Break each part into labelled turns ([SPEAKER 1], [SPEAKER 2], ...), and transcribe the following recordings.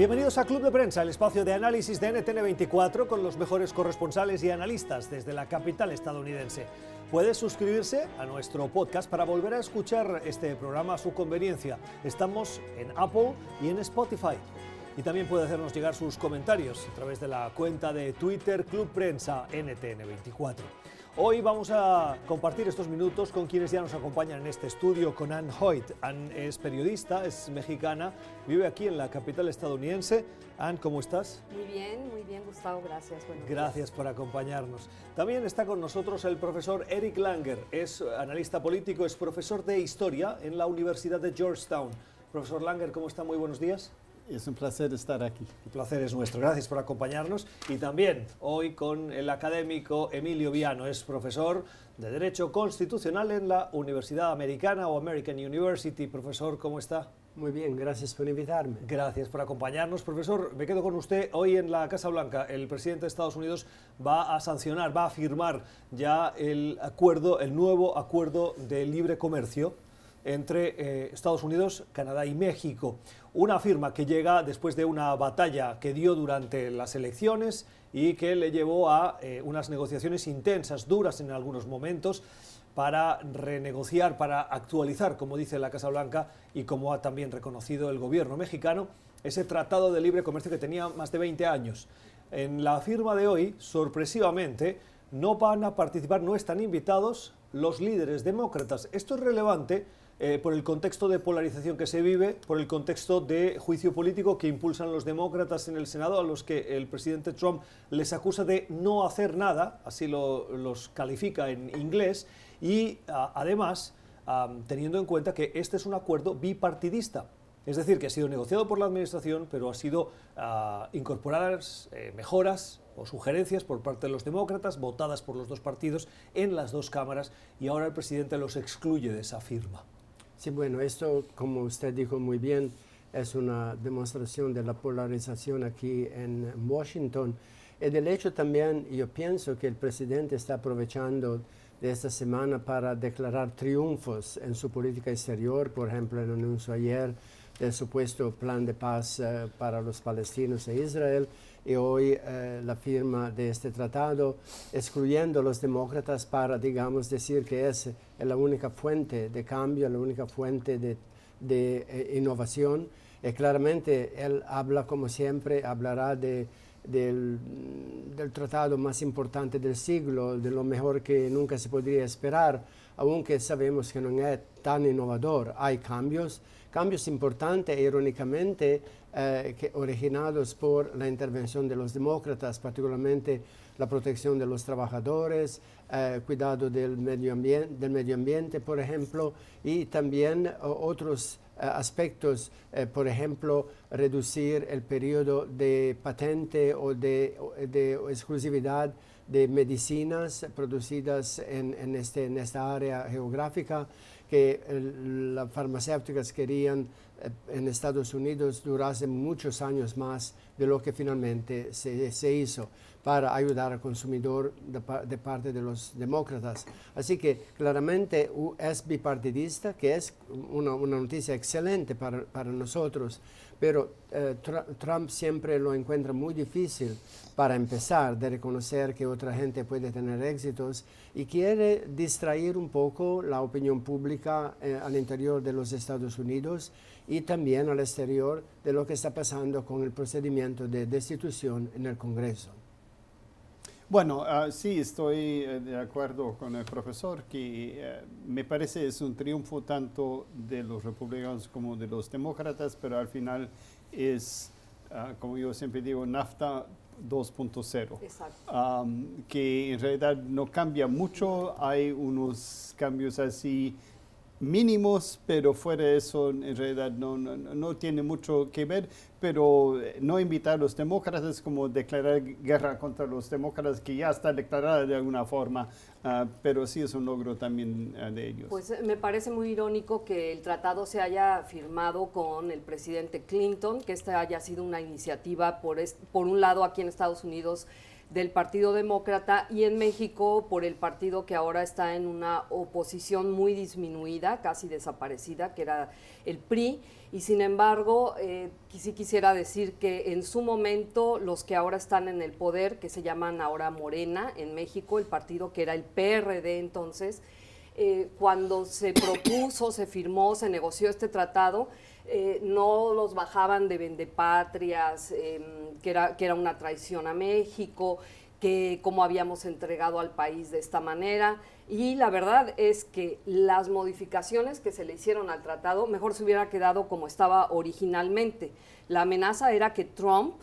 [SPEAKER 1] Bienvenidos a Club de Prensa, el espacio de análisis de NTN24 con los mejores corresponsales y analistas desde la capital estadounidense. Puede suscribirse a nuestro podcast para volver a escuchar este programa a su conveniencia. Estamos en Apple y en Spotify. Y también puede hacernos llegar sus comentarios a través de la cuenta de Twitter Club Prensa NTN24. Hoy vamos a compartir estos minutos con quienes ya nos acompañan en este estudio, con Ann Hoyt. Ann es periodista, es mexicana, vive aquí en la capital estadounidense. Ann, ¿cómo estás?
[SPEAKER 2] Muy bien, muy bien, Gustavo, gracias.
[SPEAKER 1] gracias por acompañarnos. También está con nosotros el profesor Eric Langer, es analista político, es profesor de historia en la Universidad de Georgetown. Profesor Langer, ¿cómo está? Muy buenos días.
[SPEAKER 3] Es un placer estar aquí.
[SPEAKER 1] El placer es nuestro. Gracias por acompañarnos. Y también hoy con el académico Emilio Viano. Es profesor de Derecho Constitucional en la Universidad Americana o American University. Profesor, ¿cómo está?
[SPEAKER 4] Muy bien, gracias por invitarme.
[SPEAKER 1] Gracias por acompañarnos. Profesor, me quedo con usted. Hoy en la Casa Blanca, el presidente de Estados Unidos va a sancionar, va a firmar ya el acuerdo, el nuevo acuerdo de libre comercio entre eh, Estados Unidos, Canadá y México. Una firma que llega después de una batalla que dio durante las elecciones y que le llevó a eh, unas negociaciones intensas, duras en algunos momentos, para renegociar, para actualizar, como dice la Casa Blanca y como ha también reconocido el gobierno mexicano, ese tratado de libre comercio que tenía más de 20 años. En la firma de hoy, sorpresivamente, no van a participar, no están invitados los líderes demócratas. Esto es relevante eh, por el contexto de polarización que se vive, por el contexto de juicio político que impulsan los demócratas en el Senado, a los que el presidente Trump les acusa de no hacer nada, así lo, los califica en inglés, y además teniendo en cuenta que este es un acuerdo bipartidista. Es decir, que ha sido negociado por la Administración, pero ha sido uh, incorporadas eh, mejoras o sugerencias por parte de los demócratas, votadas por los dos partidos en las dos cámaras, y ahora el presidente los excluye de esa firma.
[SPEAKER 4] Sí, bueno, esto, como usted dijo muy bien, es una demostración de la polarización aquí en Washington. Y del hecho también, yo pienso que el presidente está aprovechando de esta semana para declarar triunfos en su política exterior, por ejemplo, el anuncio ayer del supuesto plan de paz eh, para los palestinos e Israel y hoy eh, la firma de este tratado, excluyendo a los demócratas para, digamos, decir que es la única fuente de cambio, la única fuente de, de eh, innovación. Y claramente él habla, como siempre, hablará de, del, del, tratado más importante del siglo, de lo mejor que nunca se podría esperar, aunque sabemos que no es tan innovador. Hay cambios, cambios importantes, irónicamente, eh, que originados por la intervención de los demócratas, particularmente la protección de los trabajadores, eh, cuidado del medio, ambiente, del medio ambiente, por ejemplo, y también otros eh, aspectos, por ejemplo, reducir el periodo de patente o de, exclusividad de medicinas producidas en, este, en esta área geográfica que las farmacéuticas querían en Estados Unidos durase muchos años más de lo que finalmente se, se hizo para ayudar al consumidor de, parte de los demócratas. Así que claramente es bipartidista, que es una, noticia excelente para, para nosotros, pero eh, Trump siempre lo encuentra muy difícil para empezar de reconocer que otra gente puede tener éxitos y quiere distraer un poco la opinión pública eh, al interior de los Estados Unidos y también al exterior de lo que está pasando con el procedimiento de destitución en el Congreso.
[SPEAKER 3] Bueno, uh, sí, estoy eh, de acuerdo con el profesor que uh, me parece es un triunfo tanto de los republicanos como de los demócratas, pero al final es, uh, como yo siempre digo, NAFTA 2.0, um, que en realidad no cambia mucho, hay unos cambios así mínimos, pero fuera de eso en realidad no, no, no, tiene mucho que ver, pero eh, no invitar a los demócratas como declarar guerra contra los demócratas, que ya está declarada de alguna forma, uh, pero sí es un logro también uh, de ellos.
[SPEAKER 2] Pues eh, me parece muy irónico que el tratado se haya firmado con el presidente Clinton, que esta haya sido una iniciativa por, por un lado aquí en Estados Unidos del Partido Demócrata y en México por el partido que ahora está en una oposición muy disminuida, casi desaparecida, que era el PRI. Y sin embargo, eh, sí quisiera decir que en su momento los que ahora están en el poder, que se llaman ahora Morena en México, el partido que era el PRD entonces, eh, cuando se propuso, se firmó, se negoció este tratado, eh, no los bajaban de vendepatrias, eh, que, era, que era una traición a México, que cómo habíamos entregado al país de esta manera. Y la verdad es que las modificaciones que se le hicieron al tratado, mejor se hubiera quedado como estaba originalmente. La amenaza era que Trump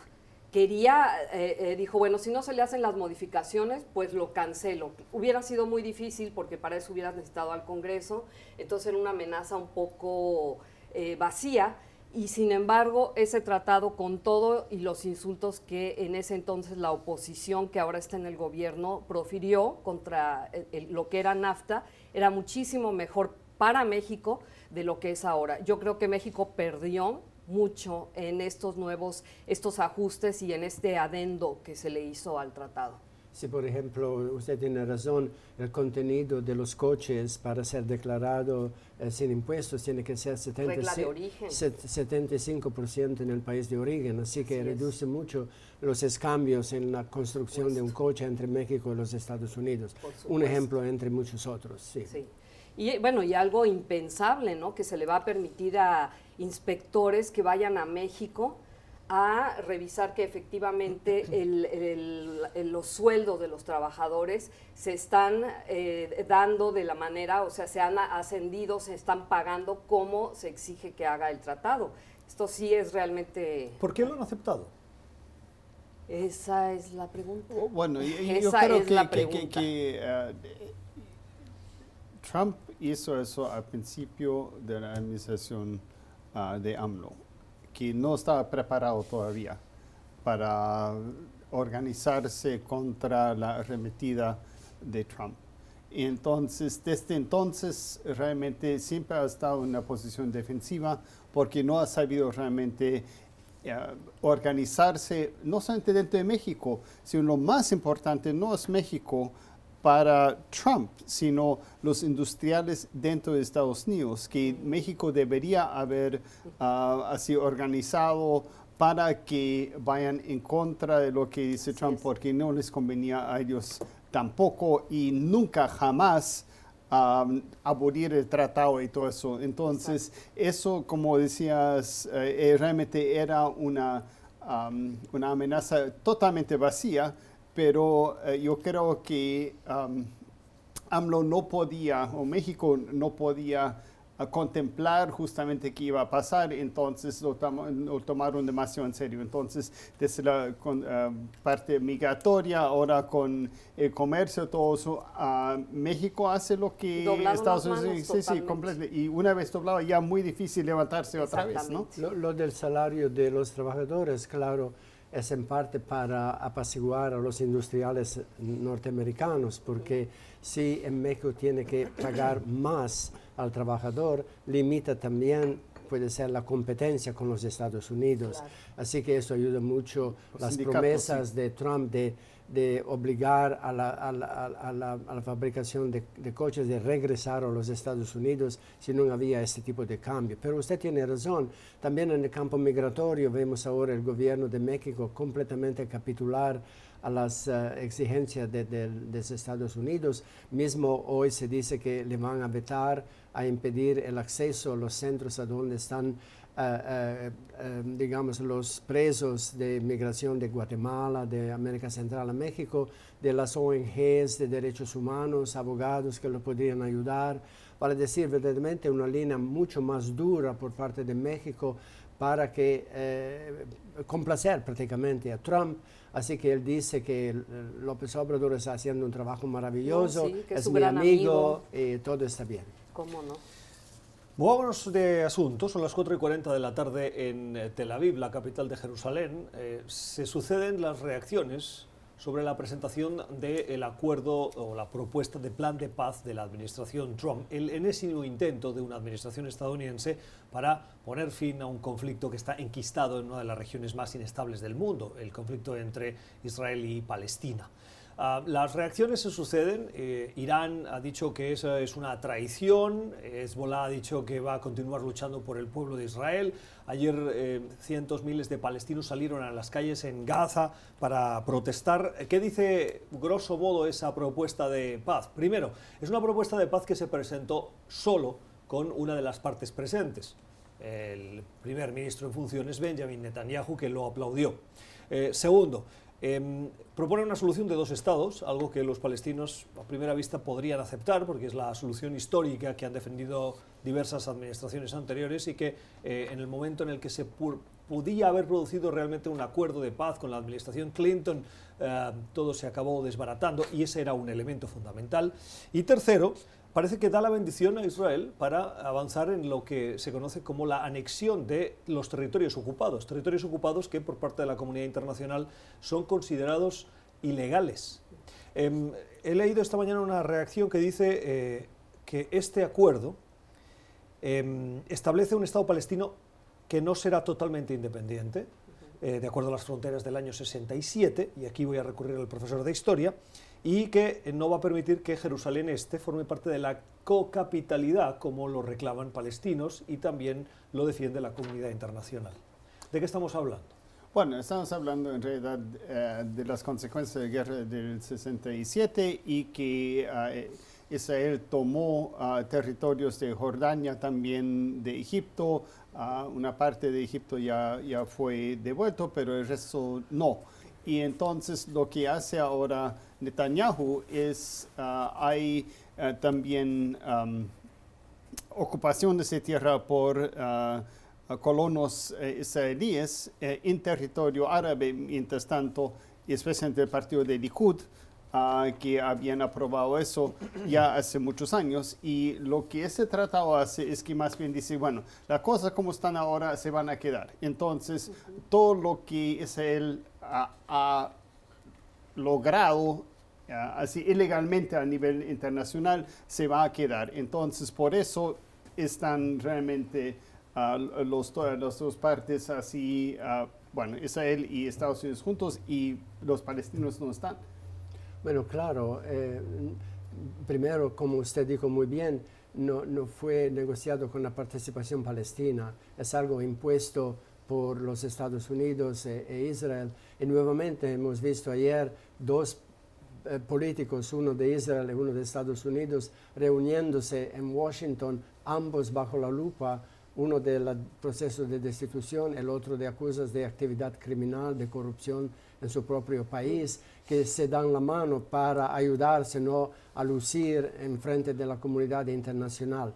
[SPEAKER 2] quería, eh, eh, dijo, bueno, si no se le hacen las modificaciones, pues lo cancelo. Hubiera sido muy difícil porque para eso hubieras necesitado al Congreso, entonces era una amenaza un poco eh, vacía. Y sin embargo, ese tratado con todo y los insultos que en ese entonces la oposición que ahora está en el gobierno profirió contra lo que era NAFTA, era muchísimo mejor para México de lo que es ahora. Yo creo que México perdió mucho en estos nuevos, estos ajustes y en este adendo que se le hizo al tratado.
[SPEAKER 4] Si, por ejemplo, usted tiene razón, el contenido de los coches para ser declarado eh, sin impuestos tiene que ser 75% en el país de origen, así que reduce mucho los escambios en la construcción de un coche entre México y los Estados Unidos. Un ejemplo entre muchos otros, sí.
[SPEAKER 2] sí. Y bueno, y algo impensable, ¿no? Que se le va a permitir a inspectores que vayan a México a revisar que efectivamente los sueldos de los trabajadores se están eh, dando de la manera, o sea, se han ascendido, se están pagando como se exige que haga el tratado. Esto sí es realmente...
[SPEAKER 1] ¿Por qué lo han aceptado?
[SPEAKER 2] Esa es la pregunta.
[SPEAKER 3] Oh, bueno, yo, creo que, que, Trump hizo eso al principio de la administración Ah, de AMLO, que no estaba preparado todavía para organizarse contra la arremetida de Trump. Y entonces, desde entonces, realmente siempre ha estado en una posición defensiva porque no ha sabido realmente eh, organizarse, no solamente dentro de México, sino lo más importante no es México, para Trump, sino los industriales dentro de Estados Unidos, que México debería haber ah, así organizado para que vayan en contra de lo que dice Trump, porque no les convenía a ellos tampoco y nunca jamás abolir el tratado y todo eso. Entonces, eso, como decías, eh, eh, realmente era una, una amenaza totalmente vacía pero eh, yo creo que AMLO no podía, o México no podía ah, contemplar justamente qué iba a pasar, entonces lo, tomaron demasiado en serio. Entonces, desde la ah, parte migratoria, ahora con el comercio, todo eso, ah, México hace lo que Estados Unidos sí, sí, completo. Y una vez doblado, ya muy difícil levantarse otra vez, ¿no?
[SPEAKER 4] lo del salario de los trabajadores, claro es en parte para apaciguar a los industriales norteamericanos, porque si en México tiene que pagar más al trabajador, limita también puede ser la competencia con los Estados Unidos. Así que eso ayuda mucho las promesas de Trump de de obligar a la, a la, a la, fabricación de, coches de regresar a los Estados Unidos si no había este tipo de cambio. Pero usted tiene razón, también en el campo migratorio vemos ahora el gobierno de México completamente capitular a las uh, exigencias de, de, los Estados Unidos. Mismo hoy se dice que le van a vetar, a impedir el acceso a los centros a donde están eh, eh, digamos, los presos de migración de Guatemala, de América Central a México, de las ONGs de derechos humanos, abogados que lo podrían ayudar, para decir verdaderamente una línea mucho más dura por parte de México para que eh, complacer prácticamente a Trump. Así que él dice que López Obrador está haciendo un trabajo maravilloso, es, mi amigo, y todo está bien.
[SPEAKER 2] ¿Cómo no?
[SPEAKER 1] Movámonos de asunto, son las 4 y 40 de la tarde en eh, Tel Aviv, la capital de Jerusalén. Eh, se suceden las reacciones sobre la presentación del acuerdo o la propuesta de plan de paz de la administración Trump, el enésimo intento de una administración estadounidense para poner fin a un conflicto que está enquistado en una de las regiones más inestables del mundo, el conflicto entre Israel y Palestina. Ah, las reacciones se suceden. Eh, Irán ha dicho que esa es una traición. Hezbollah ha dicho que va a continuar luchando por el pueblo de Israel. Ayer eh, cientos, miles de palestinos salieron a las calles en Gaza para protestar. ¿Qué dice grosso modo esa propuesta de paz? Primero, es una propuesta de paz que se presentó solo con una de las partes presentes, el primer ministro en funciones, Benjamin Netanyahu, que lo aplaudió. Eh, segundo, Em, propone una solución de dos estados, algo que los palestinos a primera vista podrían aceptar, porque es la solución histórica que han defendido diversas administraciones anteriores y que eh, en el momento en el que se podía haber producido realmente un acuerdo de paz con la administración Clinton, eh, todo se acabó desbaratando y ese era un elemento fundamental. Y tercero, parece que da la bendición a Israel para avanzar en lo que se conoce como la anexión de los territorios ocupados, territorios ocupados que por parte de la comunidad internacional son considerados ilegales. Em, he leído esta mañana una reacción que dice eh, que este acuerdo em, establece un Estado palestino que no será totalmente independiente, eh, de acuerdo a las fronteras del año 67, y aquí voy a recurrir al profesor de historia, y que no va a permitir que Jerusalén Este forme parte de la cocapitalidad, como lo reclaman palestinos y también lo defiende la comunidad internacional. ¿De qué estamos hablando?
[SPEAKER 3] Bueno, estamos hablando en realidad eh, de las consecuencias de la guerra del 67 y que eh, Israel tomó uh, territorios de Jordania, también de Egipto. Uh, una parte de Egipto ya, ya fue devuelto, pero el resto no. Y entonces lo que hace ahora Netanyahu es, uh, hay uh, también ocupación de esa tierra por uh, colonos eh, israelíes eh, en territorio árabe, mientras tanto, especialmente el partido de Likud, que habían aprobado eso ya hace muchos años. Y lo que ese tratado hace es que más bien dice, bueno, las cosas como están ahora se van a quedar. Entonces, todo lo que Israel ha logrado así ilegalmente a nivel internacional se va a quedar. Entonces, por eso están realmente uh, los, las dos partes así, uh, bueno, Israel y Estados Unidos juntos y los palestinos no están.
[SPEAKER 4] Bueno, claro, eh, primero, como usted dijo muy bien, no, no fue negociado con la participación palestina, es algo impuesto por los Estados Unidos e, e Israel. Y nuevamente hemos visto ayer dos eh, políticos, uno de Israel y uno de Estados Unidos, reuniéndose en Washington, ambos bajo la lupa, uno del proceso de destitución, el otro de acusas de actividad criminal, de corrupción en su propio país, que se dan la mano para ayudarse ¿no? a lucir en frente de la comunidad internacional.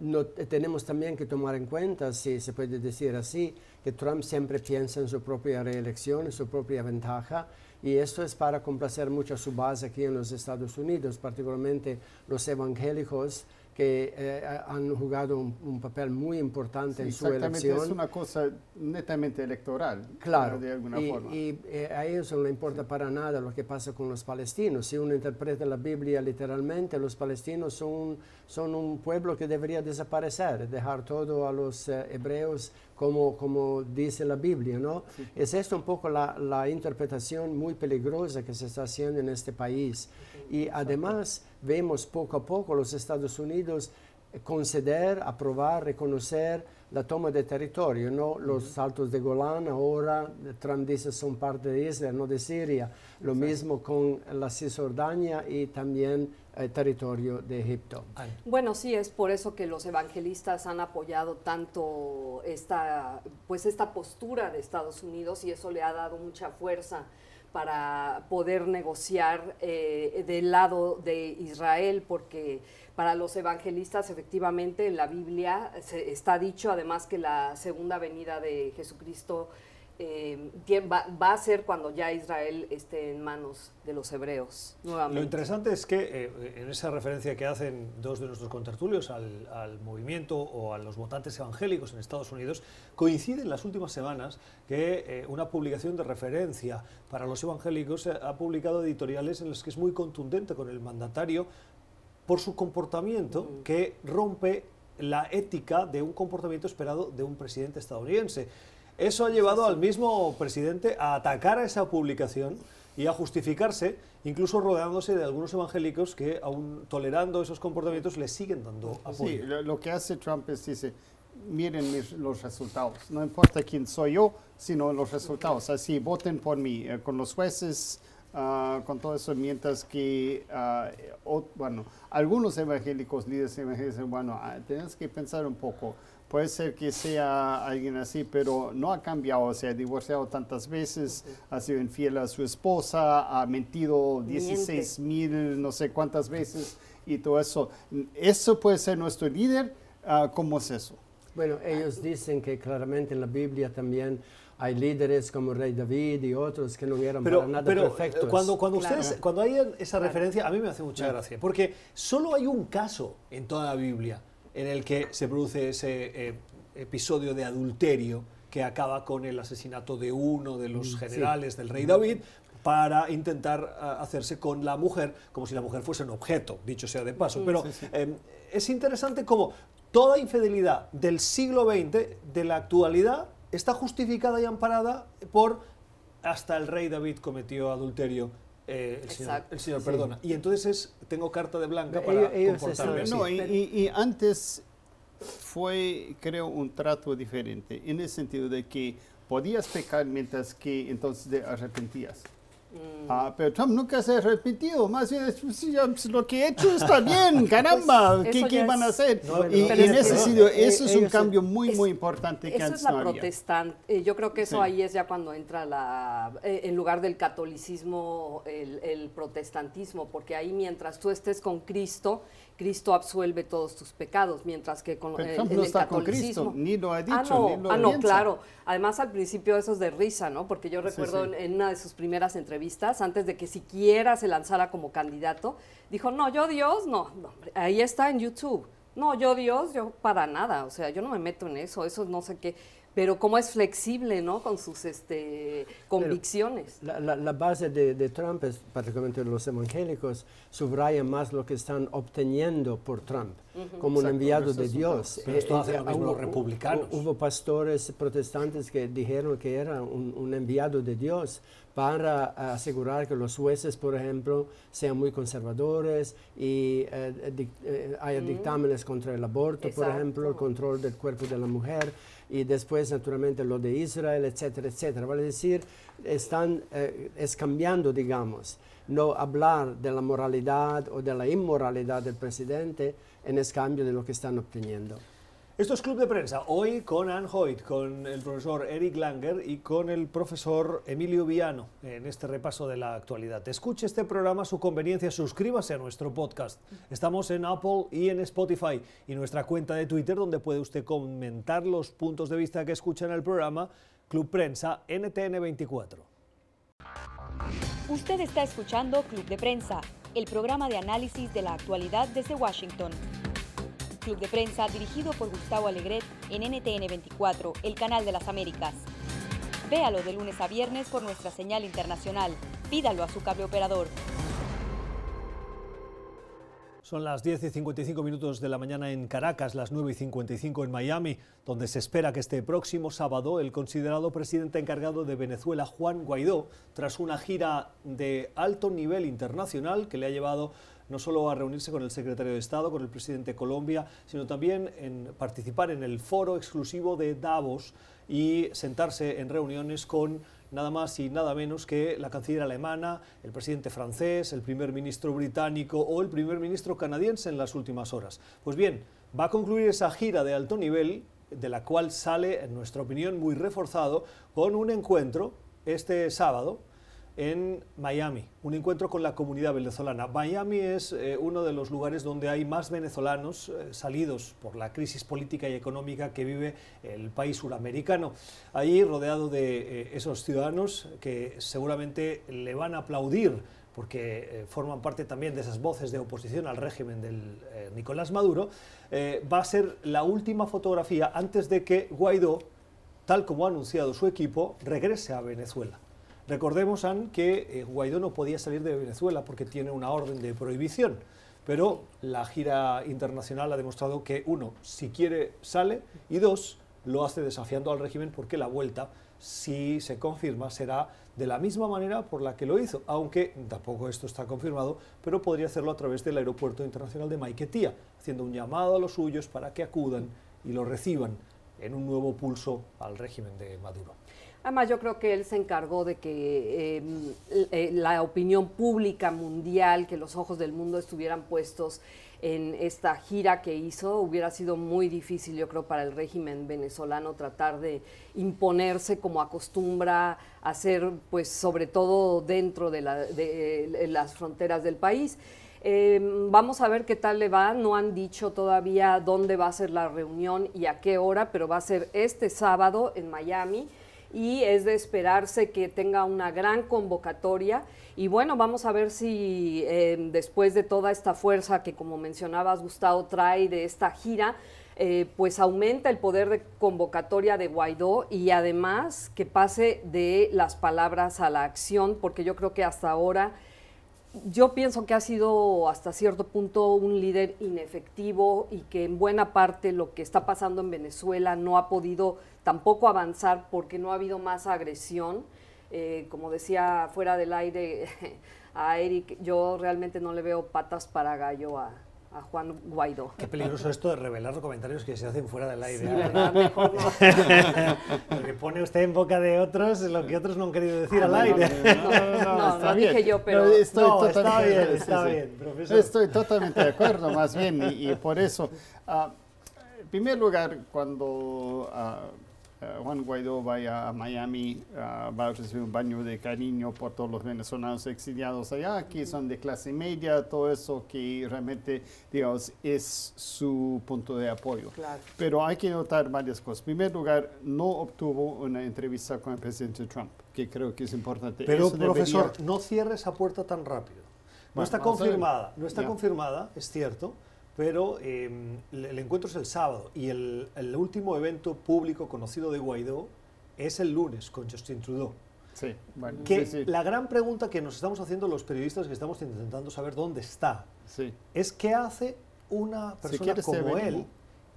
[SPEAKER 4] No, tenemos también que tomar en cuenta, si se puede decir así, que Trump siempre piensa en su propia reelección, en su propia ventaja, y esto es para complacer mucho a su base aquí en los Estados Unidos, particularmente los evangélicos que eh, han jugado un, papel muy importante en su elección.
[SPEAKER 3] Es una cosa netamente electoral,
[SPEAKER 4] claro, de alguna y, forma. Y eh, a ellos no le importa para nada lo que pasa con los palestinos. Si uno interpreta la Biblia literalmente, los palestinos son, son un pueblo que debería desaparecer, dejar todo a los eh, hebreos como, como dice la Biblia, ¿no? Es esto un poco la, la interpretación muy peligrosa que se está haciendo en este país. Y además vemos poco a poco los Estados Unidos conceder, aprobar, reconocer la toma de territorio, ¿no? Los saltos de Golán ahora, Trump dice son parte de Israel, no de Siria. Lo mismo con la Cisjordania y también el territorio de Egipto.
[SPEAKER 2] Bueno, sí, es por eso que los evangelistas han apoyado tanto esta, pues esta postura de Estados Unidos y eso le ha dado mucha fuerza para poder negociar eh, del lado de Israel, porque para los evangelistas efectivamente en la Biblia se, está dicho además que la segunda venida de Jesucristo eh, va, a ser cuando ya Israel esté en manos de los hebreos nuevamente.
[SPEAKER 1] Lo interesante es que eh, en esa referencia que hacen dos de nuestros contertulios al, movimiento o a los votantes evangélicos en Estados Unidos, coincide en las últimas semanas que eh, una publicación de referencia para los evangélicos ha publicado editoriales en las que es muy contundente con el mandatario por su comportamiento que rompe la ética de un comportamiento esperado de un presidente estadounidense. Eso ha llevado al mismo presidente a atacar a esa publicación y a justificarse, incluso rodeándose de algunos evangélicos que, aún tolerando esos comportamientos, le siguen dando apoyo.
[SPEAKER 3] Sí, lo que hace Trump es dice, miren los resultados, no importa quién soy yo, sino los resultados, así voten por mí, eh, con los jueces, uh, con todo eso, mientras que, uh, bueno, algunos evangélicos, líderes evangélicos, bueno, uh, tenemos que pensar un poco, Puede ser que sea alguien así, pero no ha cambiado, se ha divorciado tantas veces, ha sido infiel a su esposa, ha mentido 16 mil, no sé cuántas veces y todo eso. ¿Eso puede ser nuestro líder? Uh, ¿Cómo es eso?
[SPEAKER 4] Bueno, ellos dicen que claramente en la Biblia también hay líderes como Rey David y otros que no eran
[SPEAKER 1] pero,
[SPEAKER 4] para nada
[SPEAKER 1] pero eh,
[SPEAKER 4] perfectos.
[SPEAKER 1] Cuando, cuando, ustedes, cuando hay esa referencia, a mí me hace mucha gracia, porque solo hay un caso en toda la Biblia en el que se produce ese eh, episodio de adulterio que acaba con el asesinato de uno de los mm, generales del rey David para intentar ah, hacerse con la mujer como si la mujer fuese un objeto, dicho sea de paso. Mm, Pero em, es interesante cómo toda infidelidad del siglo XX, de la actualidad, está justificada y amparada por hasta el rey David cometió adulterio eh, el, señor, perdona. Y entonces es, tengo carta de blanca para comportarme
[SPEAKER 3] No, y, antes fue, creo, un trato diferente, en el sentido de que podías pecar mientras que entonces te arrepentías. Mm. Ah, pero Trump nunca se ha arrepentido, más bien pues, lo que he hecho está bien, caramba, ¿qué, ¿qué van a hacer? y, en ese sentido, eso es un cambio muy, muy importante que antes
[SPEAKER 2] es la protestante, eh, yo creo que eso ahí es ya cuando entra la, eh, en lugar del catolicismo, el, el protestantismo, porque ahí mientras tú estés con Cristo, Cristo absuelve todos tus pecados, mientras que con
[SPEAKER 3] Pero no está con Cristo, ni lo ha dicho,
[SPEAKER 2] ah, no,
[SPEAKER 3] ni lo
[SPEAKER 2] ah, no claro. Además, al principio eso es de risa, ¿no? Porque yo recuerdo En, una de sus primeras entrevistas, antes de que siquiera se lanzara como candidato, dijo, no, yo Dios, no, no ahí está en YouTube. No, yo Dios, yo para nada, o sea, yo no me meto en eso, eso no sé qué pero cómo es flexible ¿no? con sus este, convicciones.
[SPEAKER 4] La, base de, Trump, es, particularmente los evangélicos, subraya más lo que están obteniendo por Trump, como un enviado de Dios.
[SPEAKER 1] Pero esto hace lo los republicanos.
[SPEAKER 4] Hubo pastores protestantes que dijeron que era un, enviado de Dios para asegurar que los jueces, por ejemplo, sean muy conservadores y eh, eh, haya dictámenes contra el aborto, por ejemplo, el control del cuerpo de la mujer y después naturalmente lo de Israel, etcétera, etcétera. Vale decir, están, eh, es cambiando, digamos, no hablar de la moralidad o de la inmoralidad del presidente en el cambio de lo que están obteniendo.
[SPEAKER 1] Esto es Club de Prensa, hoy con Anne Hoyt, con el profesor Eric Langer y con el profesor Emilio Viano en este repaso de la actualidad. Escuche este programa a su conveniencia, suscríbase a nuestro podcast. Estamos en Apple y en Spotify y nuestra cuenta de Twitter donde puede usted comentar los puntos de vista que escucha en el programa Club Prensa NTN24.
[SPEAKER 5] Usted está escuchando Club de Prensa, el programa de análisis de la actualidad desde Washington. Club de Prensa dirigido por Gustavo Alegret en NTN 24, el canal de las Américas. Véalo de lunes a viernes por nuestra señal internacional. Pídalo a su cable operador.
[SPEAKER 1] Son las 10 y 55 minutos de la mañana en Caracas, las 9 y 55 en Miami, donde se espera que este próximo sábado el considerado presidente encargado de Venezuela, Juan Guaidó, tras una gira de alto nivel internacional que le ha llevado no solo a reunirse con el secretario de Estado, con el presidente de Colombia, sino también en participar en el foro exclusivo de Davos y sentarse en reuniones con nada más y nada menos que la canciller alemana, el presidente francés, el primer ministro británico o el primer ministro canadiense en las últimas horas. Pues bien, va a concluir esa gira de alto nivel, de la cual sale, en nuestra opinión, muy reforzado, con un encuentro este sábado en Miami, un encuentro con la comunidad venezolana. Miami es eh, uno de los lugares donde hay más venezolanos eh, salidos por la crisis política y económica que vive el país suramericano. Allí rodeado de eh, esos ciudadanos que seguramente le van a aplaudir porque forman parte también de esas voces de oposición al régimen del Nicolás Maduro, va a ser la última fotografía antes de que Guaidó, tal como ha anunciado su equipo, regrese a Venezuela. Recordemos, Ann, que eh, Guaidó no podía salir de Venezuela porque tiene una orden de prohibición, pero la gira internacional ha demostrado que, uno, si quiere, sale, y dos, lo hace desafiando al régimen porque la vuelta, si se confirma, será de la misma manera por la que lo hizo, aunque tampoco esto está confirmado, pero podría hacerlo a través del aeropuerto internacional de Maiquetía, haciendo un llamado a los suyos para que acudan y lo reciban en un nuevo pulso al régimen de Maduro.
[SPEAKER 2] Además, yo creo que él se encargó de que em, eh, la opinión pública mundial, que los ojos del mundo estuvieran puestos en esta gira que hizo. Hubiera sido muy difícil, yo creo, para el régimen venezolano tratar de imponerse como acostumbra hacer, pues, sobre todo dentro de, las fronteras del país. Em, vamos a ver qué tal le va. No han dicho todavía dónde va a ser la reunión y a qué hora, pero va a ser este sábado en Miami y es de esperarse que tenga una gran convocatoria. Y bueno, vamos a ver si em, después de toda esta fuerza que, como mencionabas, Gustavo trae de esta gira, eh, pues aumenta el poder de convocatoria de Guaidó y además que pase de las palabras a la acción, porque yo creo que hasta ahora yo pienso que ha sido hasta cierto punto un líder inefectivo y que en buena parte lo que está pasando en Venezuela no ha podido tampoco avanzar porque no ha habido más agresión. Eh, como decía fuera del aire a Eric, yo realmente no le veo patas para gallo a, a Juan Guaidó.
[SPEAKER 1] Qué peligroso esto de revelar los comentarios que se hacen fuera del aire.
[SPEAKER 2] Sí, ¿verdad? Mejor no.
[SPEAKER 1] Porque pone usted en boca de otros lo que otros no han querido decir
[SPEAKER 2] Ah,
[SPEAKER 1] al
[SPEAKER 2] no,
[SPEAKER 1] aire.
[SPEAKER 2] No, no, no, dije yo, pero
[SPEAKER 3] No, estoy
[SPEAKER 1] No, está
[SPEAKER 3] totalmente-
[SPEAKER 1] bien, está
[SPEAKER 3] sí.
[SPEAKER 1] bien, profesor.
[SPEAKER 3] Estoy totalmente de acuerdo, más bien, y, y por eso, ah, en primer lugar, cuando ah, Juan Guaidó vaya a Miami, ah, va a recibir un baño de cariño por todos los venezolanos exiliados allá, que son de clase media, todo eso que realmente, digamos, es su punto de apoyo.
[SPEAKER 2] Claro.
[SPEAKER 3] Pero hay que notar varias cosas. En primer lugar, no obtuvo una entrevista con el presidente Trump, que creo que es importante.
[SPEAKER 1] Pero,
[SPEAKER 3] Eso debería-
[SPEAKER 1] profesor, no cierre esa puerta tan rápido. No
[SPEAKER 3] Bueno,
[SPEAKER 1] está confirmada, no está confirmada, es cierto, pero eh, el, encuentro es el sábado y el, el último evento público conocido de Guaidó es el lunes con Justin Trudeau.
[SPEAKER 3] Sí, bueno,
[SPEAKER 1] Que
[SPEAKER 3] sí, sí.
[SPEAKER 1] la gran pregunta que nos estamos haciendo los periodistas que estamos intentando saber dónde está
[SPEAKER 3] sí.
[SPEAKER 1] es qué hace una
[SPEAKER 3] Si
[SPEAKER 1] persona
[SPEAKER 3] te
[SPEAKER 1] como él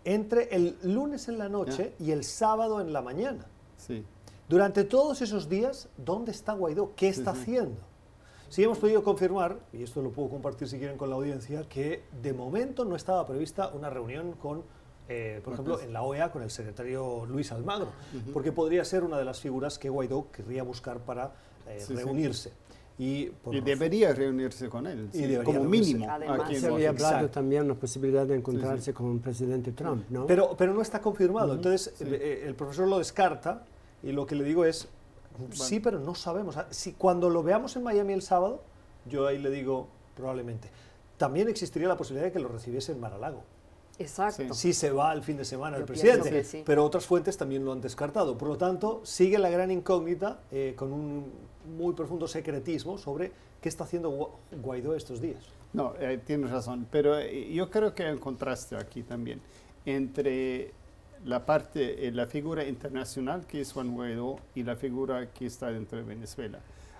[SPEAKER 1] entre el lunes en la noche y el sábado en la mañana.
[SPEAKER 3] Sí.
[SPEAKER 1] Durante todos esos días, ¿dónde está Guaidó? ¿Qué está haciendo? Sí hemos podido confirmar, y esto lo puedo compartir si quieren con la audiencia, que de momento no estaba prevista una reunión con, eh, por ejemplo, en la OEA con el secretario Luis Almagro, porque podría ser una de las figuras que Guaidó querría buscar para eh,
[SPEAKER 3] Sí, sí.
[SPEAKER 1] reunirse. Y, por
[SPEAKER 3] Y
[SPEAKER 1] razón-
[SPEAKER 3] debería reunirse con él,
[SPEAKER 1] Y
[SPEAKER 3] sí,
[SPEAKER 1] debería
[SPEAKER 3] como
[SPEAKER 1] reunirse.
[SPEAKER 3] mínimo.
[SPEAKER 2] Además,
[SPEAKER 3] aquí
[SPEAKER 4] Se había hablado
[SPEAKER 1] Exacto.
[SPEAKER 4] también la posibilidad de encontrarse con el presidente Trump, ¿no?
[SPEAKER 1] Pero, pero no está confirmado. Entonces, eh, el profesor lo descarta y lo que le digo es, sí, pero no sabemos. Si cuando lo veamos en Miami el sábado, yo ahí le digo probablemente. También existiría la posibilidad de que lo recibiese en Mar-a-Lago.
[SPEAKER 2] Exacto.
[SPEAKER 1] Si se va el fin de semana el presidente,
[SPEAKER 2] sí.
[SPEAKER 1] pero otras fuentes también lo han descartado. Por lo tanto, sigue la gran incógnita eh, con un muy profundo secretismo sobre qué está haciendo Gua- Guaidó estos días.
[SPEAKER 3] No, eh, tienes razón, pero eh, yo creo que hay un contraste aquí también entre la parte, eh, la figura internacional que es Juan Guaidó y la figura que está dentro de Venezuela.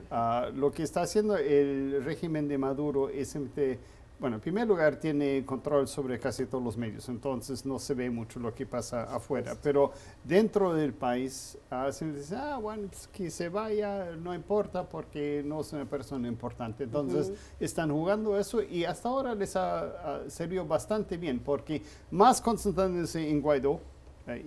[SPEAKER 3] Ah, lo que está haciendo el régimen de Maduro es simplemente, bueno, en primer lugar tiene control sobre casi todos los medios, entonces no se ve mucho lo que pasa afuera, pero dentro del país ah, se dice, ah, bueno, pues que se vaya, no importa porque no es una persona importante. Entonces están jugando eso y hasta ahora les ha, ha servido bastante bien porque más concentrándose en Guaidó,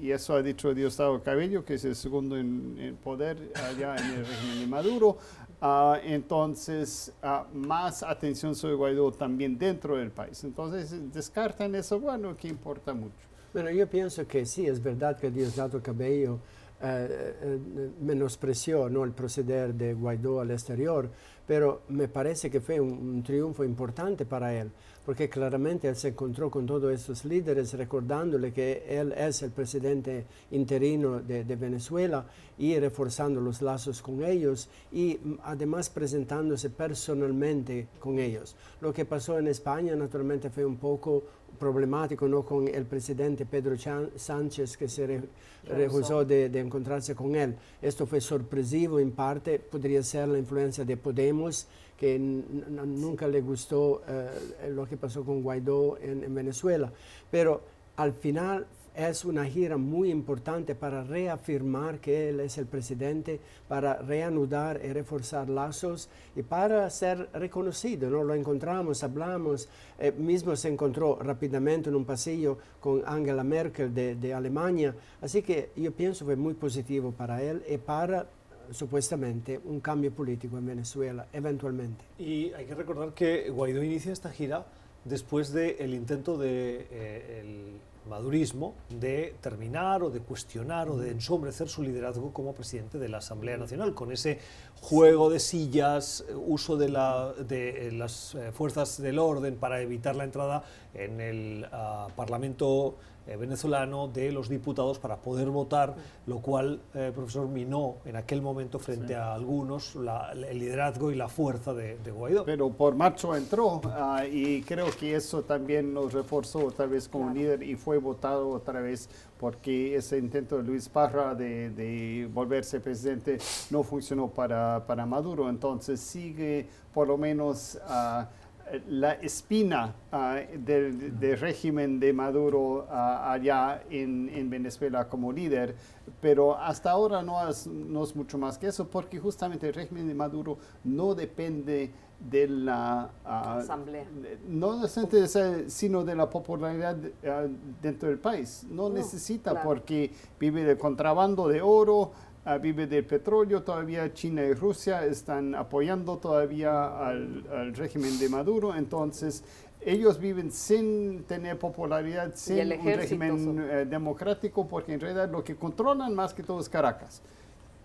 [SPEAKER 3] y eso ha dicho Diosdado Cabello, que es el segundo en, en poder allá en el régimen de Maduro. Ah, entonces, ah, más atención sobre Guaidó también dentro del país. Entonces, descartan eso, bueno, que importa mucho.
[SPEAKER 4] Bueno, yo pienso que sí, es verdad que Diosdado Cabello eh, eh, menospreció ¿no? el proceder de Guaidó al exterior, pero me parece que fue un, triunfo importante para él, porque claramente él se encontró con todos estos líderes recordándole que él es el presidente interino de, de Venezuela y reforzando los lazos con ellos y mm, además presentándose personalmente con ellos. Lo que pasó en España naturalmente fue un poco problemático ¿no? con el presidente Pedro Sánchez que se rehusó de, encontrarse con él. Esto fue sorpresivo en parte, podría ser la influencia de Podemos, que nunca le gustó eh, lo que pasó con Guaidó en, en Venezuela. Pero al final es una gira muy importante para reafirmar que él es el presidente, para reanudar y reforzar lazos y para ser reconocido. ¿no? Lo encontramos, hablamos, eh, mismo se encontró rápidamente en un pasillo con Angela Merkel de, de Alemania. Así que yo pienso que fue muy positivo para él y para supuestamente un cambio político en Venezuela, eventualmente.
[SPEAKER 1] Y hay que recordar que Guaidó inicia esta gira después del intento de eh, el madurismo de terminar o de cuestionar o de ensombrecer su liderazgo como presidente de la Asamblea Nacional, con ese juego de sillas, uso de, la, de las eh, fuerzas del orden para evitar la entrada en el ah, Parlamento eh, venezolano de los diputados para poder votar, lo cual, eh, profesor, minó en aquel momento frente a algunos el liderazgo y la fuerza de, Guaidó.
[SPEAKER 3] Pero por marzo entró ah, y creo que eso también nos reforzó otra vez como líder y fue votado otra vez porque ese intento de Luis Parra de, volverse presidente no funcionó para, para Maduro. Entonces sigue por lo menos... Uh, la espina ah, del, régimen de Maduro ah, allá en, Venezuela como líder, pero hasta ahora no es, no es, mucho más que eso, porque justamente el régimen de Maduro no depende de la
[SPEAKER 2] uh, asamblea,
[SPEAKER 3] no sino de la popularidad dentro del país. No, necesita porque vive de contrabando de oro, vive del petróleo, todavía China y Rusia están apoyando todavía al, régimen de Maduro, entonces ellos viven sin tener popularidad, sin un régimen eh, democrático, porque en realidad lo que controlan más que todo es Caracas.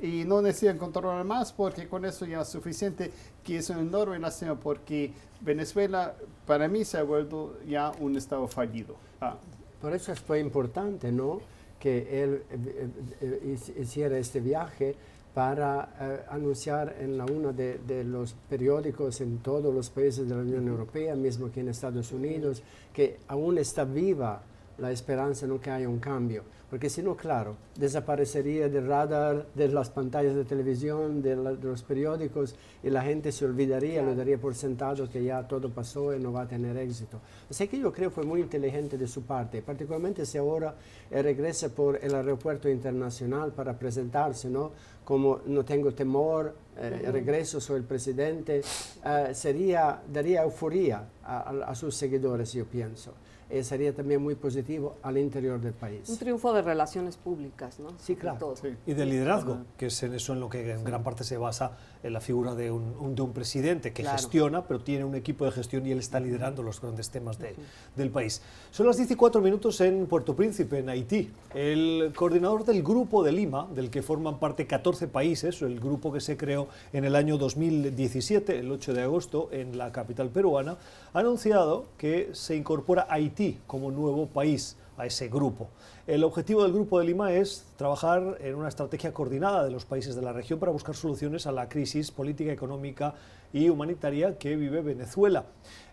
[SPEAKER 3] Y no necesitan controlar más porque con eso ya es suficiente, que es un enorme lástima porque Venezuela para mí se ha vuelto ya un estado fallido.
[SPEAKER 4] Ah. Por eso fue importante, ¿no? Que él eh, eh, eh, hiciera este viaje para anunciar en la una de, de, los periódicos en todos los países de la Unión Europea, mismo aquí en Estados Unidos, que aún está viva la esperanza no que haya un cambio porque si no, claro, desaparecería del radar, de las pantallas de televisión, de, los periódicos, y la gente se olvidaría, lo daría por sentado que ya todo pasó y no va a tener éxito. Así que yo creo que fue muy inteligente de su parte, particularmente si ahora regresa por el aeropuerto internacional para presentarse, ¿no? Como no tengo temor, eh, regreso, soy el presidente, eh, sería, daría euforia a sus seguidores, yo pienso. Eh, sería también muy positivo al interior del país.
[SPEAKER 2] Un triunfo de relaciones públicas, ¿no?
[SPEAKER 4] Sí, claro.
[SPEAKER 1] Y de liderazgo, que es en eso en lo que en gran parte se basa en la figura de un, de un presidente que gestiona, pero tiene un equipo de gestión y él está liderando los grandes temas de, del país. Son las 14 minutos en Puerto Príncipe, en Haití. El coordinador del Grupo de Lima, del que forman parte 14 países, el grupo que se creó en el año 2017, el 8 de agosto, en la capital peruana, ha anunciado que se incorpora Haití como nuevo país a ese grupo. El objetivo del Grupo de Lima es trabajar en una estrategia coordinada de los países de la región para buscar soluciones a la crisis política, económica y humanitaria que vive Venezuela.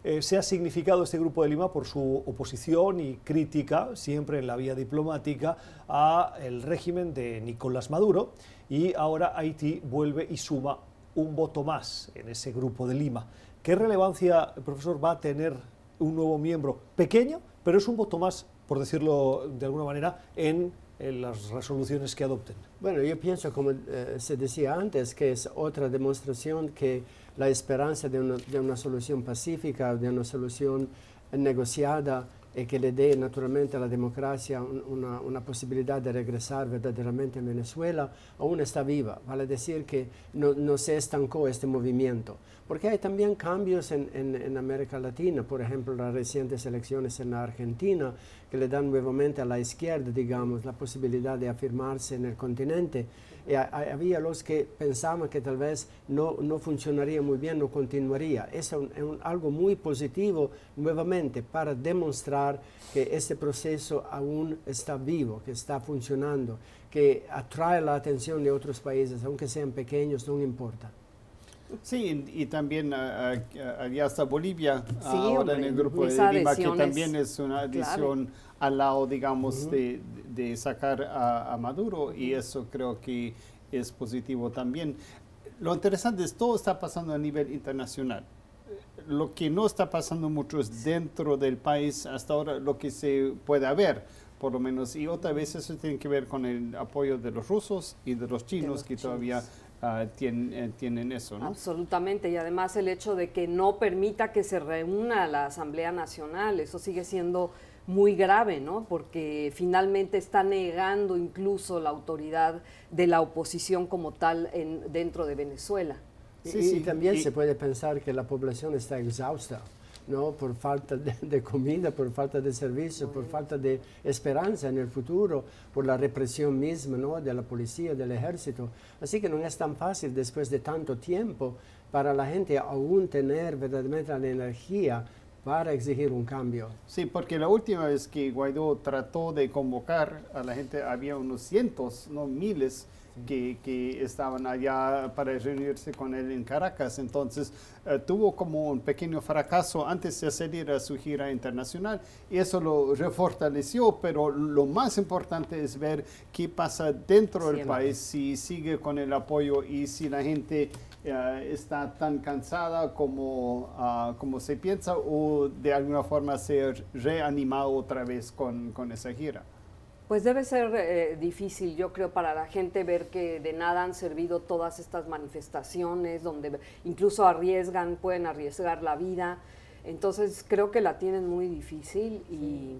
[SPEAKER 1] Eh, se ha significado este Grupo de Lima por su oposición y crítica, siempre en la vía diplomática, al régimen de Nicolás Maduro y ahora Haití vuelve y suma un voto más en ese Grupo de Lima. ¿Qué relevancia, profesor, va a tener un nuevo miembro pequeño, pero es un voto más, por decirlo de alguna manera, en, las resoluciones que adopten?
[SPEAKER 4] Bueno, yo pienso, como eh, se decía antes, que es otra demostración que la esperanza de una, solución pacífica, de una solución negociada, y que le dé naturalmente a la democracia una, una, posibilidad de regresar verdaderamente a Venezuela, aún está viva. Vale decir que no se estancó este movimiento. Porque hay también cambios en, América Latina, por ejemplo, las recientes elecciones en la Argentina, que le dan nuevamente a la izquierda, digamos, la posibilidad de afirmarse en el continente. Y había los que pensaban que tal vez no, no funcionaría muy bien, no continuaría. Es un, algo muy positivo nuevamente para demostrar que este proceso aún está vivo, que está funcionando, que atrae la atención de otros países, aunque sean pequeños, no importa.
[SPEAKER 3] Sí, y también había hasta Bolivia ahora en el grupo de Lima, que también es una adición al lado, digamos, de, de, sacar a, Maduro, y eso creo que es positivo también. Lo interesante es todo está pasando a nivel internacional. Lo que no está pasando mucho es dentro del país hasta ahora lo que se puede ver por lo menos, y otra vez eso tiene que ver con el apoyo de los rusos y de los chinos que todavía Ah, tienen, eh, tienen, eso, ¿no?
[SPEAKER 2] Absolutamente, y además el hecho de que no permita que se reúna la Asamblea Nacional, eso sigue siendo muy grave, ¿no? Porque finalmente está negando incluso la autoridad de la oposición como tal en, dentro de Venezuela.
[SPEAKER 4] Sí, y, también se puede pensar que la población está exhausta. ¿No? por falta de, comida, por falta de servicio, por falta de esperanza en el futuro, por la represión misma ¿no? de la policía, del ejército. Así que no es tan fácil después de tanto tiempo para la gente aún tener verdaderamente la energía para exigir un cambio.
[SPEAKER 3] Sí, porque la última vez que Guaidó trató de convocar a la gente, había unos cientos, no miles, que, que, estaban allá para reunirse con él en Caracas. Entonces eh, tuvo como un pequeño fracaso antes de salir a su gira internacional y eso lo refortaleció, pero lo más importante es ver qué pasa dentro del país, si sigue con el apoyo y si la gente eh, está tan cansada como, ah, como se piensa o de alguna forma ser reanimado otra vez con, con esa gira.
[SPEAKER 2] Pues debe ser eh, difícil, yo creo, para la gente ver que de nada han servido todas estas manifestaciones, donde incluso arriesgan, pueden arriesgar la vida. Entonces creo que la tienen muy difícil y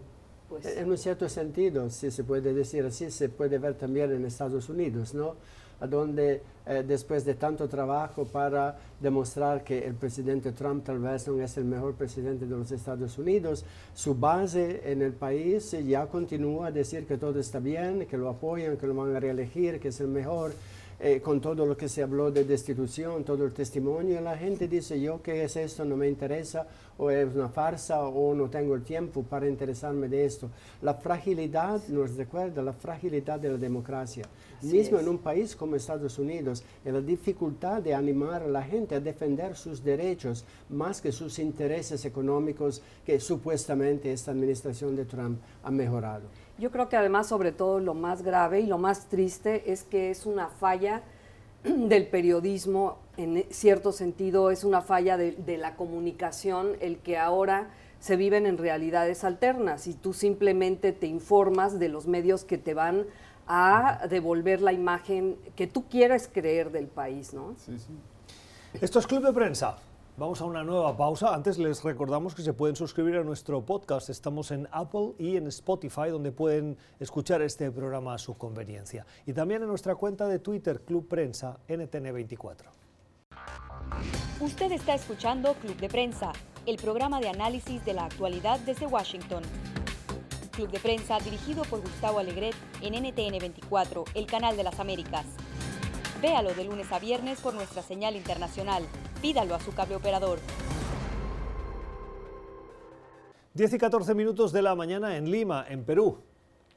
[SPEAKER 2] pues...
[SPEAKER 4] En un cierto sentido, si se puede decir así, se puede ver también en Estados Unidos, ¿no? A donde eh, después de tanto trabajo para demostrar que el presidente Trump tal vez no es el mejor presidente de los Estados Unidos, su base en el país ya continúa a decir que todo está bien, que lo apoyan, que lo van a reelegir, que es el mejor. Eh, con todo lo que se habló de destitución, todo el testimonio, la gente dice, yo qué es esto, no me interesa, o es una farsa, o no tengo el tiempo para interesarme de esto. La fragilidad nos recuerda la fragilidad de la democracia. Mismo en un país como Estados Unidos, en la dificultad de animar a la gente a defender sus derechos más que sus intereses económicos que supuestamente esta administración de Trump ha mejorado.
[SPEAKER 2] Yo creo que además, sobre todo, lo más grave y lo más triste es que es una falla del periodismo, en cierto sentido, es una falla de, la comunicación, el que ahora se viven en realidades alternas y tú simplemente te informas de los medios que te van a devolver la imagen que tú quieres creer del país, ¿no? Sí.
[SPEAKER 1] Esto es Club de Prensa. Vamos a una nueva pausa. Antes les recordamos que se pueden suscribir a nuestro podcast. Estamos en Apple y en Spotify, donde pueden escuchar este programa a su conveniencia. Y también en nuestra cuenta de Twitter, Club Prensa NTN24.
[SPEAKER 5] Usted está escuchando Club de Prensa, el programa de análisis de la actualidad desde Washington. Club de Prensa dirigido por Gustavo Alegret en NTN24, el canal de las Américas. Véalo de lunes a viernes por nuestra señal internacional. Pídalo a su cable operador.
[SPEAKER 1] 10 y 14 minutos de la mañana en Lima, en Perú.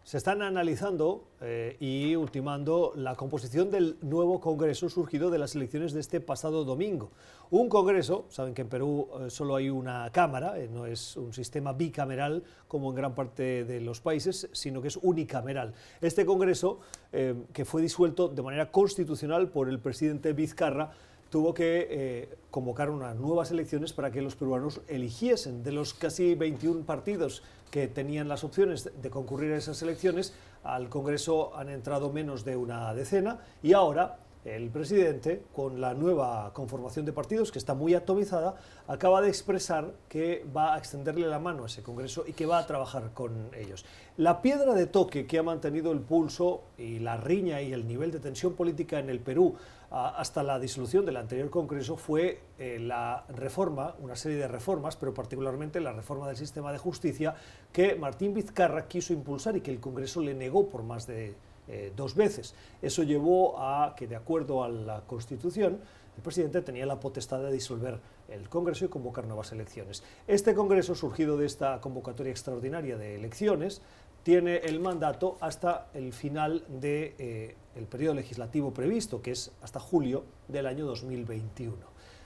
[SPEAKER 1] Se están analizando eh, y ultimando la composición del nuevo Congreso surgido de las elecciones de este pasado domingo. Un Congreso, saben que en Perú eh, solo hay una Cámara, eh, no es un sistema bicameral como en gran parte de los países, sino que es unicameral. Este Congreso, que fue disuelto de manera constitucional por el presidente Vizcarra, tuvo que convocar unas nuevas elecciones para que los peruanos eligiesen. De los casi 21 partidos que tenían las opciones de concurrir a esas elecciones, al Congreso han entrado menos de una decena y ahora el presidente, con la nueva conformación de partidos, que está muy atomizada, acaba de expresar que va a extenderle la mano a ese Congreso y que va a trabajar con ellos. La piedra de toque que ha mantenido el pulso y la riña y el nivel de tensión política en el Perú hasta la disolución del anterior Congreso fue eh, la reforma, una serie de reformas, pero particularmente la reforma del sistema de justicia que Martín Vizcarra quiso impulsar y que el Congreso le negó por más de eh, dos veces. Eso llevó a que, de acuerdo a la Constitución, el presidente tenía la potestad de disolver el Congreso y convocar nuevas elecciones. Este Congreso, surgido de esta convocatoria extraordinaria de elecciones, tiene el mandato hasta el final de, eh, el periodo legislativo previsto, que es hasta julio del año 2021.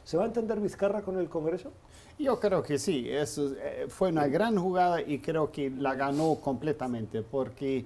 [SPEAKER 1] ¿Se va a entender Vizcarra con el Congreso?
[SPEAKER 3] Yo creo que sí, eso eh, fue una gran jugada y creo que la ganó completamente porque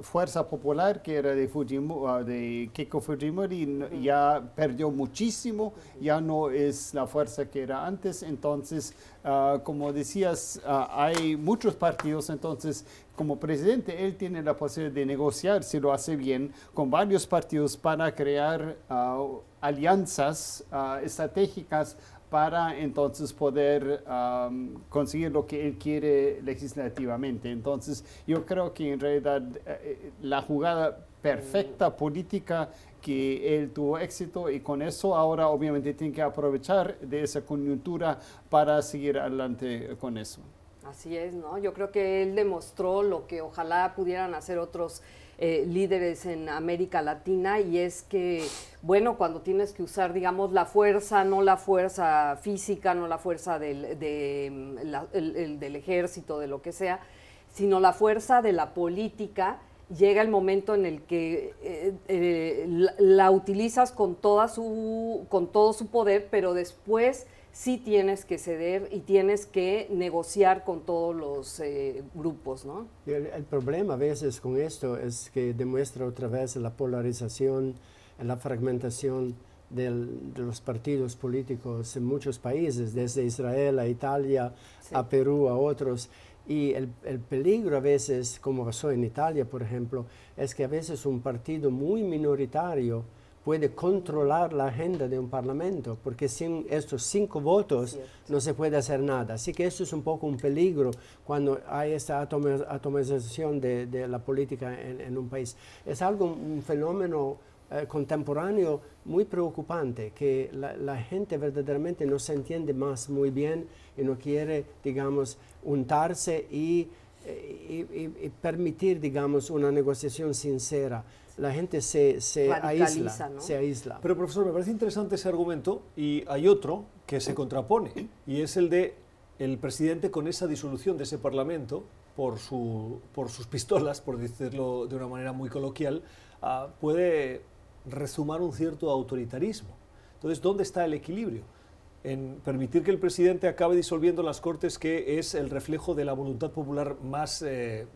[SPEAKER 3] Fuerza Popular, que era de, Fujimori, de Keiko Fujimori, ya perdió muchísimo, ya no es la fuerza que era antes. Entonces, ah, como decías, hay muchos partidos, entonces, como presidente, él tiene la posibilidad de negociar, si lo hace bien, con varios partidos para crear ah, alianzas estratégicas para entonces poder conseguir lo que él quiere legislativamente. Entonces, yo creo que en realidad eh, la jugada perfecta política que él tuvo éxito y con eso ahora obviamente tiene que aprovechar de esa coyuntura para seguir adelante con eso.
[SPEAKER 2] Así es, ¿no? Yo creo que él demostró lo que ojalá pudieran hacer otros eh, líderes en América Latina y es que, bueno, cuando tienes que usar, digamos, la fuerza, no la fuerza física, no la fuerza del, del ejército, de lo que sea, sino la fuerza de la política, llega el momento en el que eh, eh, la, la, utilizas con, toda su, con todo su poder, pero después sí tienes que ceder y tienes que negociar con todos los eh, grupos, ¿no?
[SPEAKER 4] El, problema a veces con esto es que demuestra otra vez la polarización, la fragmentación de los partidos políticos en muchos países, desde Israel a Italia, a Perú, a otros. Y el, el, peligro a veces, como pasó en Italia, por ejemplo, es que a veces un partido muy minoritario puede controlar la agenda de un parlamento, porque sin estos cinco votos no se puede hacer nada. Así que esto es un poco un peligro cuando hay esta atomización de, la política en, un país. Es algo, un fenómeno eh, contemporáneo muy preocupante, que la, gente verdaderamente no se entiende más muy bien y no quiere, digamos, untarse y, eh, y permitir, digamos, una negociación sincera la gente se, se aísla, se aísla.
[SPEAKER 1] Pero profesor, me parece interesante ese argumento y hay otro que se contrapone y es el de el presidente con esa disolución de ese parlamento por, su, por sus pistolas, por decirlo de una manera muy coloquial, ah, puede resumar un cierto autoritarismo. Entonces, ¿dónde está el equilibrio? En permitir que el presidente acabe disolviendo las Cortes, que es el reflejo de la voluntad popular más eh,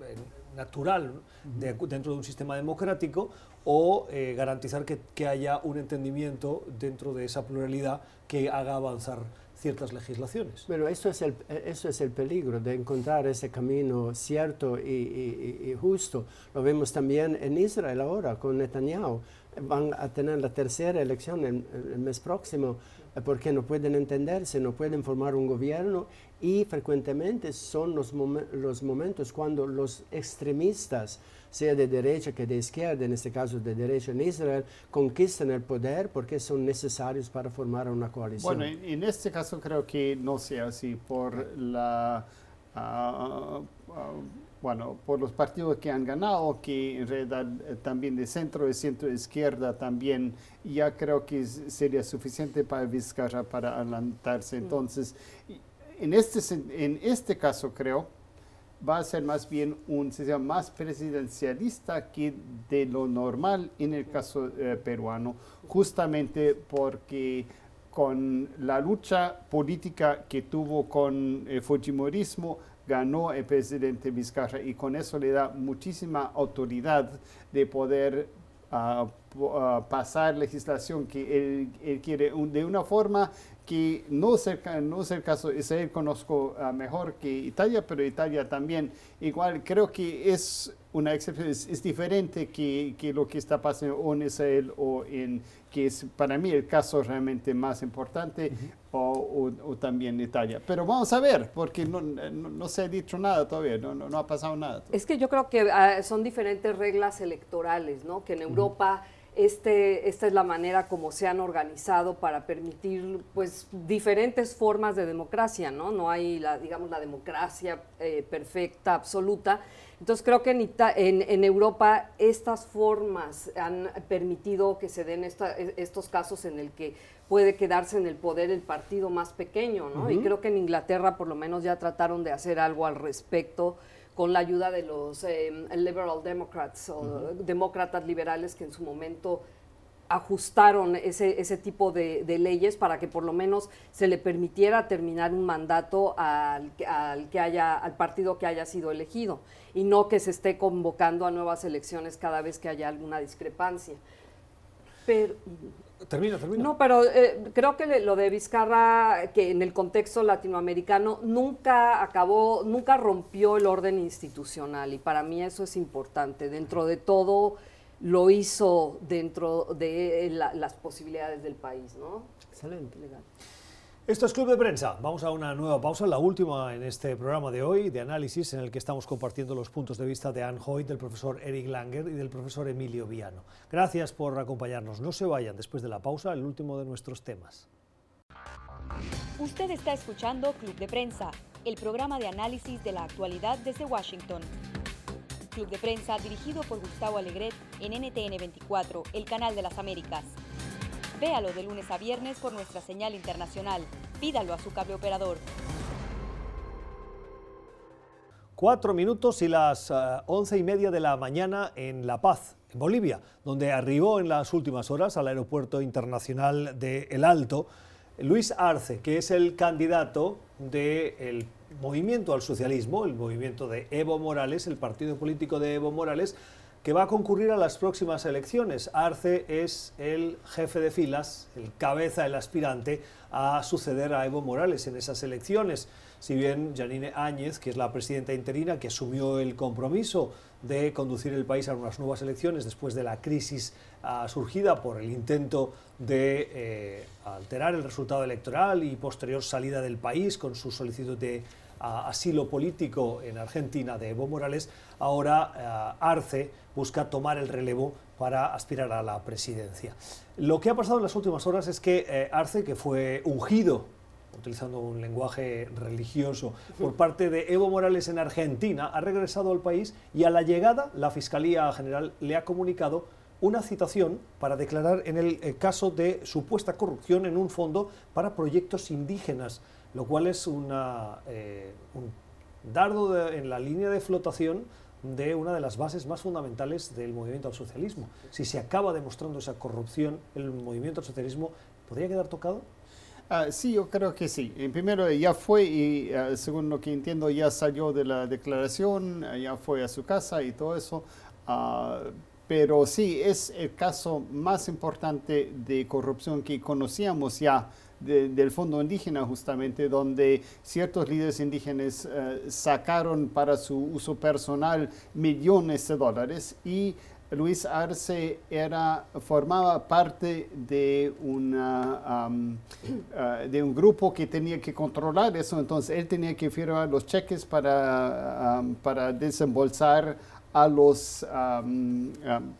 [SPEAKER 1] natural dentro de un sistema democrático o eh, garantizar que, que, haya un entendimiento dentro de esa pluralidad que haga avanzar ciertas legislaciones.
[SPEAKER 4] Bueno, eso es el, eso es el peligro de encontrar ese camino cierto y, justo. Lo vemos también en Israel ahora con Netanyahu. Van a tener la tercera elección el, el mes próximo porque no pueden entenderse, no pueden formar un gobierno y frecuentemente son los, los momentos cuando los extremistas, sea de derecha que de izquierda, en este caso de derecha en Israel, conquistan el poder porque son necesarios para formar una coalición.
[SPEAKER 3] Bueno, en, este caso creo que no sea así por la... Ah, ah, bueno, por los partidos que han ganado, que en realidad eh, también de centro, de centro izquierda también, ya creo que sería suficiente para Vizcarra para adelantarse. Mm. Entonces, en este, en este caso creo, va a ser más bien un sistema más presidencialista que de lo normal en el caso eh, peruano, justamente porque con la lucha política que tuvo con el Fujimorismo, ganó el presidente Vizcarra y con eso le da muchísima autoridad de poder ah, ah, pasar legislación que él, quiere de una forma que no es el, no es el caso, conozco ah, mejor que Italia, pero Italia también. Igual creo que es una excepción, es, diferente que, que, lo que está pasando en Israel o en, que es para mí el caso realmente más importante, o, o, también Italia. Pero vamos a ver, porque no, no, se ha dicho nada todavía, no, no, ha pasado nada.
[SPEAKER 2] Es que yo creo que ah, son diferentes reglas electorales, ¿no? Que en Europa... Este, esta es la manera como se han organizado para permitir pues diferentes formas de democracia, ¿no? No hay la, digamos, la democracia eh, perfecta, absoluta. Entonces creo que en, en, Europa estas formas han permitido que se den e, estos casos en el que puede quedarse en el poder el partido más pequeño, ¿no? Y creo que en Inglaterra por lo menos ya trataron de hacer algo al respecto con la ayuda de los eh, liberal democrats o demócratas liberales que en su momento ajustaron ese, ese tipo de, leyes para que por lo menos se le permitiera terminar un mandato al, al, que haya, al partido que haya sido elegido y no que se esté convocando a nuevas elecciones cada vez que haya alguna discrepancia. Pero,
[SPEAKER 1] Termina, termina.
[SPEAKER 2] No, pero eh, creo que lo de Vizcarra, que en el contexto latinoamericano nunca acabó, nunca rompió el orden institucional y para mí eso es importante. Dentro de todo lo hizo dentro de las posibilidades del país, ¿no?
[SPEAKER 4] Excelente.
[SPEAKER 2] Legal.
[SPEAKER 1] Esto es Club de Prensa. Vamos a una nueva pausa, la última en este programa de hoy, de análisis, en el que estamos compartiendo los puntos de vista de Anne Hoyt, del profesor Eric Langer y del profesor Emilio Viano. Gracias por acompañarnos. No se vayan después de la pausa, el último de nuestros temas.
[SPEAKER 5] Usted está escuchando Club de Prensa, el programa de análisis de la actualidad desde Washington. Club de Prensa dirigido por Gustavo Alegret en NTN 24, el canal de las Américas. Véalo de lunes a viernes por nuestra señal internacional. Pídalo a su cable operador.
[SPEAKER 1] Cuatro minutos y las eh, once y media de la mañana en La Paz, en Bolivia, donde arribó en las últimas horas al aeropuerto internacional de El Alto Luis Arce, que es el candidato del movimiento al socialismo, el movimiento de Evo Morales, el partido político de Evo Morales, que va a concurrir a las próximas elecciones. Arce es el jefe de filas, el cabeza, el aspirante a suceder a Evo Morales en esas elecciones. Si bien Janine Áñez, que es la presidenta interina, que asumió el compromiso de conducir el país a unas nuevas elecciones después de la crisis ah, surgida por el intento de eh, alterar el resultado electoral y posterior salida del país con su solicitud de asilo político en Argentina de Evo Morales, ahora eh, Arce busca tomar el relevo para aspirar a la presidencia. Lo que ha pasado en las últimas horas es que eh, Arce, que fue ungido utilizando un lenguaje religioso, por parte de Evo Morales en Argentina, ha regresado al país y a la llegada la Fiscalía General le ha comunicado una citación para declarar en el eh, caso de supuesta corrupción en un fondo para proyectos indígenas lo cual es una, eh, un dardo en la línea de flotación de una de las bases más fundamentales del movimiento al socialismo. Si se acaba demostrando esa corrupción, el movimiento al socialismo podría quedar tocado.
[SPEAKER 3] Ah, sí, yo creo que sí. En primero, ya fue y ah, según lo que entiendo, ya salió de la declaración, ya fue a su casa y todo eso. Ah, pero sí, es el caso más importante de corrupción que conocíamos ya del Fondo Indígena, justamente, donde ciertos líderes indígenas eh, sacaron para su uso personal millones de dólares y Luis Arce era, formaba parte de, una, eh, de un grupo que tenía que controlar eso, entonces él tenía que firmar los cheques para, para desembolsar a los,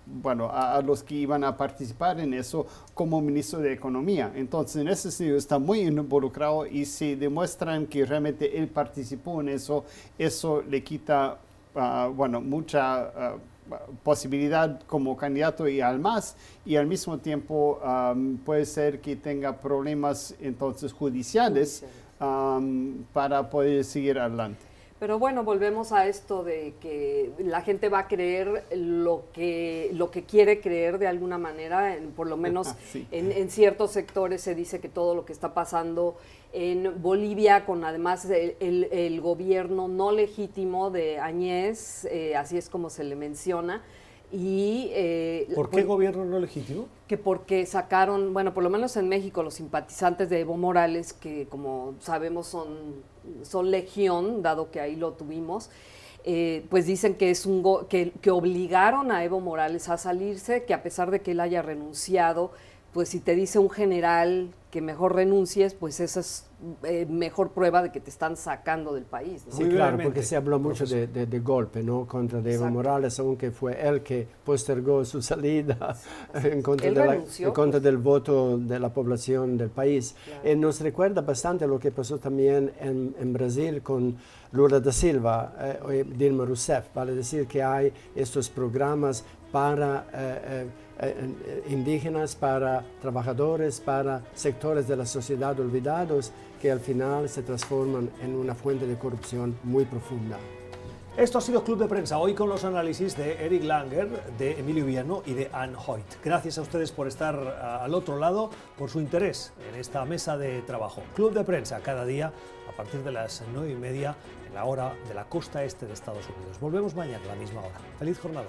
[SPEAKER 3] bueno, a, los que iban a participar en eso como ministro de Economía. Entonces, en ese sentido está muy involucrado y si demuestran que realmente él participó en eso, eso le quita, ah, bueno, mucha... Ah, posibilidad como candidato y al más y al mismo tiempo puede ser que tenga problemas entonces judiciales para poder seguir adelante.
[SPEAKER 2] Pero bueno, volvemos a esto de que la gente va a creer lo que, lo que quiere creer de alguna manera, por lo menos en, ciertos sectores se dice que todo lo que está pasando en Bolivia, con además el, gobierno no legítimo de Añez, eh, así es como se le menciona, y,
[SPEAKER 1] eh, ¿Por qué pues, gobierno no legítimo?
[SPEAKER 2] Que porque sacaron, bueno, por lo menos en México, los simpatizantes de Evo Morales, que como sabemos son, son legión, dado que ahí lo tuvimos, eh, pues dicen que es un que, que obligaron a Evo Morales a salirse, que a pesar de que él haya renunciado, pues si te dice un general que mejor renuncies, pues esa es eh, mejor prueba de que te están sacando del país.
[SPEAKER 4] Sí, claro, porque se habló mucho de, de, golpe, ¿no? Contra Evo Morales, aunque fue él que postergó su salida en contra, en contra del voto de la población del país. Eh, nos recuerda bastante lo que pasó también en, en Brasil con Lula da Silva eh, Dilma Rousseff, vale decir que hay estos programas para eh, eh, indígenas, para trabajadores, para sectores de la sociedad olvidados que al final se transforman en una fuente de corrupción muy profunda.
[SPEAKER 1] Esto ha sido Club de Prensa, hoy con los análisis de Eric Langer, de Emilio Villano y de Anne Hoyt. Gracias a ustedes por estar al otro lado, por su interés en esta mesa de trabajo. Club de Prensa, cada día a partir de las nueve y media en la hora de la costa este de Estados Unidos. Volvemos mañana a la misma hora. Feliz jornada.